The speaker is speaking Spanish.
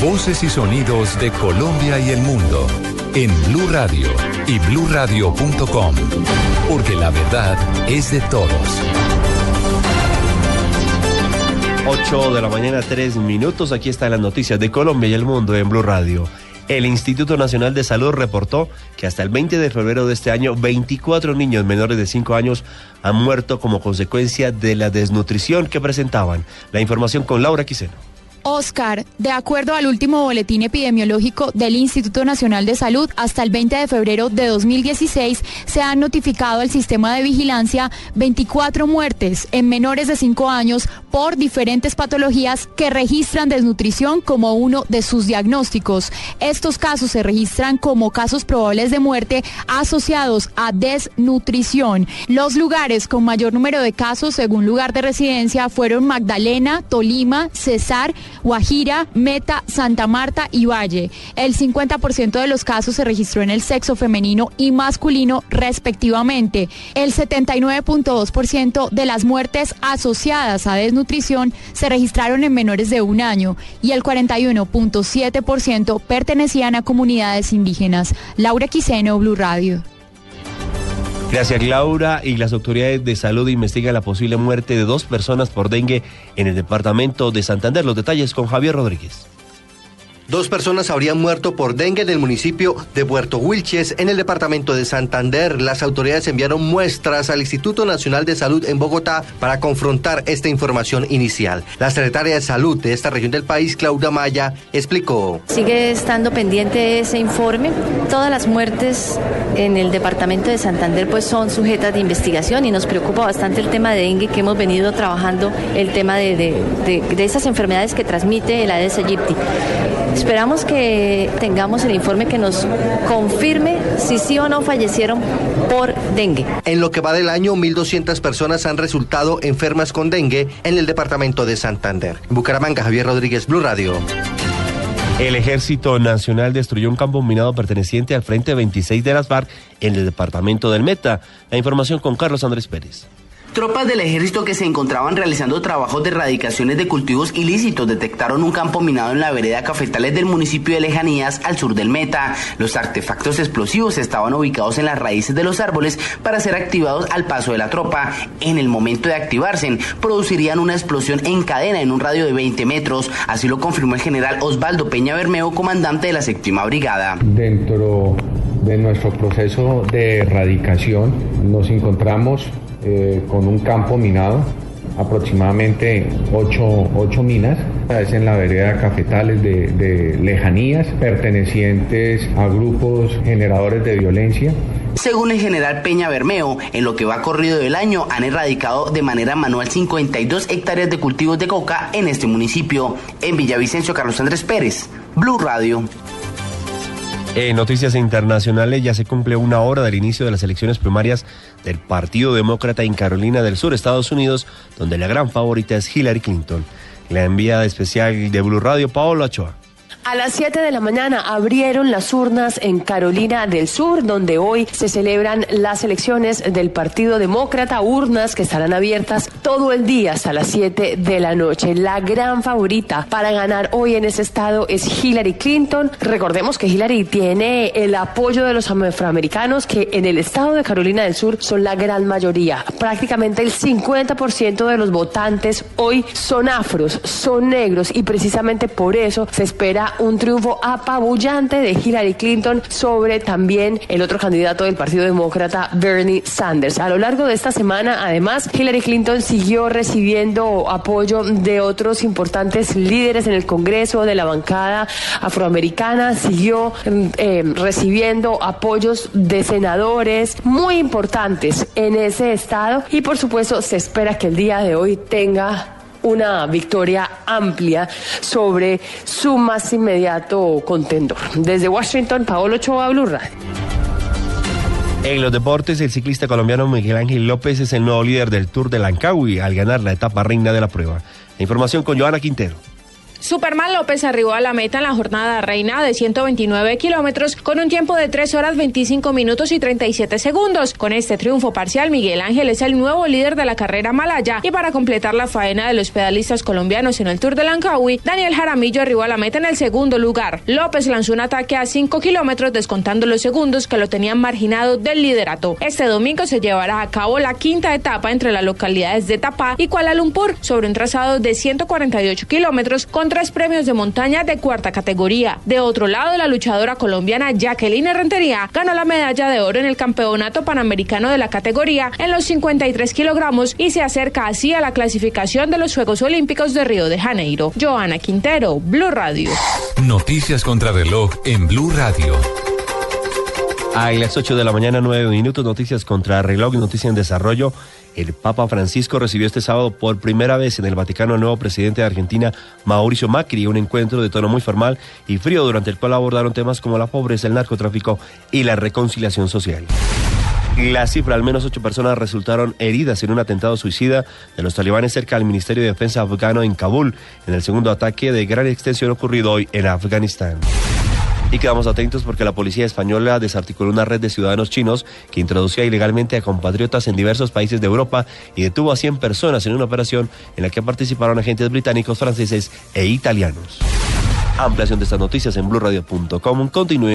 Voces y sonidos de Colombia y el mundo en Blue Radio y BlueRadio.com, porque la verdad es de todos. 8 de la mañana, 3 minutos. Aquí están las noticias de Colombia y el mundo en Blue Radio. El Instituto Nacional de Salud reportó que hasta el 20 de febrero de este año, 24 niños menores de 5 años han muerto como consecuencia de la desnutrición que presentaban. La información con Laura Quiseno. Oscar, de acuerdo al último boletín epidemiológico del Instituto Nacional de Salud, hasta el 20 de febrero de 2016 se han notificado al sistema de vigilancia 24 muertes en menores de 5 años por diferentes patologías que registran desnutrición como uno de sus diagnósticos. Estos casos se registran como casos probables de muerte asociados a desnutrición. Los lugares con mayor número de casos según lugar de residencia fueron Magdalena, Tolima, Cesar, Guajira, Meta, Santa Marta y Valle. El 50% de los casos se registró en el sexo femenino y masculino respectivamente. El 79.2% de las muertes asociadas a desnutrición se registraron en menores de un año y el 41.7% pertenecían a comunidades indígenas. Laura Quiseno, Blue Radio. Gracias Laura y las autoridades de salud investigan la posible muerte de dos personas por dengue en el departamento de Santander. Los detalles con Javier Rodríguez. Dos personas habrían muerto por dengue en el municipio de Puerto Wilches, en el departamento de Santander. Las autoridades enviaron muestras al Instituto Nacional de Salud en Bogotá para confrontar esta información inicial. La secretaria de Salud de esta región del país, Claudia Maya, explicó. Sigue estando pendiente ese informe. Todas las muertes en el departamento de Santander pues son sujetas de investigación y nos preocupa bastante el tema de dengue que hemos venido trabajando, el tema de, de, de, esas enfermedades que transmite el Aedes aegypti. Esperamos que tengamos el informe que nos confirme si sí o no fallecieron por dengue. En lo que va del año, 1.200 personas han resultado enfermas con dengue en el departamento de Santander. Bucaramanga, Javier Rodríguez, Blue Radio. El Ejército Nacional destruyó un campo minado perteneciente al Frente 26 de las FARC en el departamento del Meta. La información con Carlos Andrés Pérez. Tropas del ejército que se encontraban realizando trabajos de erradicaciones de cultivos ilícitos detectaron un campo minado en la vereda Cafetales del municipio de Lejanías al sur del Meta. Los artefactos explosivos estaban ubicados en las raíces de los árboles para ser activados al paso de la tropa. En el momento de activarse, producirían una explosión en cadena en un radio de 20 metros. Así lo confirmó el general Osvaldo Peña Bermeo, comandante de la séptima brigada. Dentro de nuestro proceso de erradicación nos encontramos eh, con un campo minado, aproximadamente ocho, ocho minas, es en la vereda Cafetales de, de lejanías, pertenecientes a grupos generadores de violencia. Según el general Peña Bermeo, en lo que va corrido del año han erradicado de manera manual 52 hectáreas de cultivos de coca en este municipio. En Villavicencio, Carlos Andrés Pérez, Blue Radio. En noticias internacionales ya se cumple una hora del inicio de las elecciones primarias del Partido Demócrata en Carolina del Sur, Estados Unidos, donde la gran favorita es Hillary Clinton. La enviada especial de Blue Radio, Paolo Ochoa. A las 7 de la mañana abrieron las urnas en Carolina del Sur, donde hoy se celebran las elecciones del Partido Demócrata, urnas que estarán abiertas todo el día hasta las 7 de la noche. La gran favorita para ganar hoy en ese estado es Hillary Clinton. Recordemos que Hillary tiene el apoyo de los afroamericanos que en el estado de Carolina del Sur son la gran mayoría. Prácticamente el 50% de los votantes hoy son afros, son negros y precisamente por eso se espera un triunfo apabullante de Hillary Clinton sobre también el otro candidato del Partido Demócrata, Bernie Sanders. A lo largo de esta semana, además, Hillary Clinton siguió recibiendo apoyo de otros importantes líderes en el Congreso, de la bancada afroamericana, siguió eh, recibiendo apoyos de senadores muy importantes en ese estado y por supuesto se espera que el día de hoy tenga una victoria amplia sobre su más inmediato contendor. Desde Washington, Paolo Ochoa, Blue Radio. En los deportes, el ciclista colombiano Miguel Ángel López es el nuevo líder del Tour de Lancawi al ganar la etapa reina de la prueba. Información con Joana Quintero. Superman López arribó a la meta en la jornada reina de 129 kilómetros con un tiempo de 3 horas 25 minutos y 37 segundos. Con este triunfo parcial, Miguel Ángel es el nuevo líder de la carrera malaya y para completar la faena de los pedalistas colombianos en el Tour de Lancawi, Daniel Jaramillo arribó a la meta en el segundo lugar. López lanzó un ataque a 5 kilómetros descontando los segundos que lo tenían marginado del liderato. Este domingo se llevará a cabo la quinta etapa entre las localidades de Tapá y Kuala Lumpur sobre un trazado de 148 kilómetros con tres premios de montaña de cuarta categoría. De otro lado, la luchadora colombiana Jacqueline Rentería ganó la medalla de oro en el Campeonato Panamericano de la categoría en los 53 kilogramos y se acerca así a la clasificación de los Juegos Olímpicos de Río de Janeiro. Joana Quintero, Blue Radio. Noticias contra reloj en Blue Radio. A las 8 de la mañana, 9 minutos, noticias contra reloj, noticia en desarrollo. El Papa Francisco recibió este sábado por primera vez en el Vaticano al nuevo presidente de Argentina, Mauricio Macri, un encuentro de tono muy formal y frío durante el cual abordaron temas como la pobreza, el narcotráfico y la reconciliación social. La cifra, al menos ocho personas resultaron heridas en un atentado suicida de los talibanes cerca del Ministerio de Defensa afgano en Kabul, en el segundo ataque de gran extensión ocurrido hoy en Afganistán. Y quedamos atentos porque la policía española desarticuló una red de ciudadanos chinos que introducía ilegalmente a compatriotas en diversos países de Europa y detuvo a 100 personas en una operación en la que participaron agentes británicos, franceses e italianos. Ampliación de estas noticias en blurradio.com. Continúe.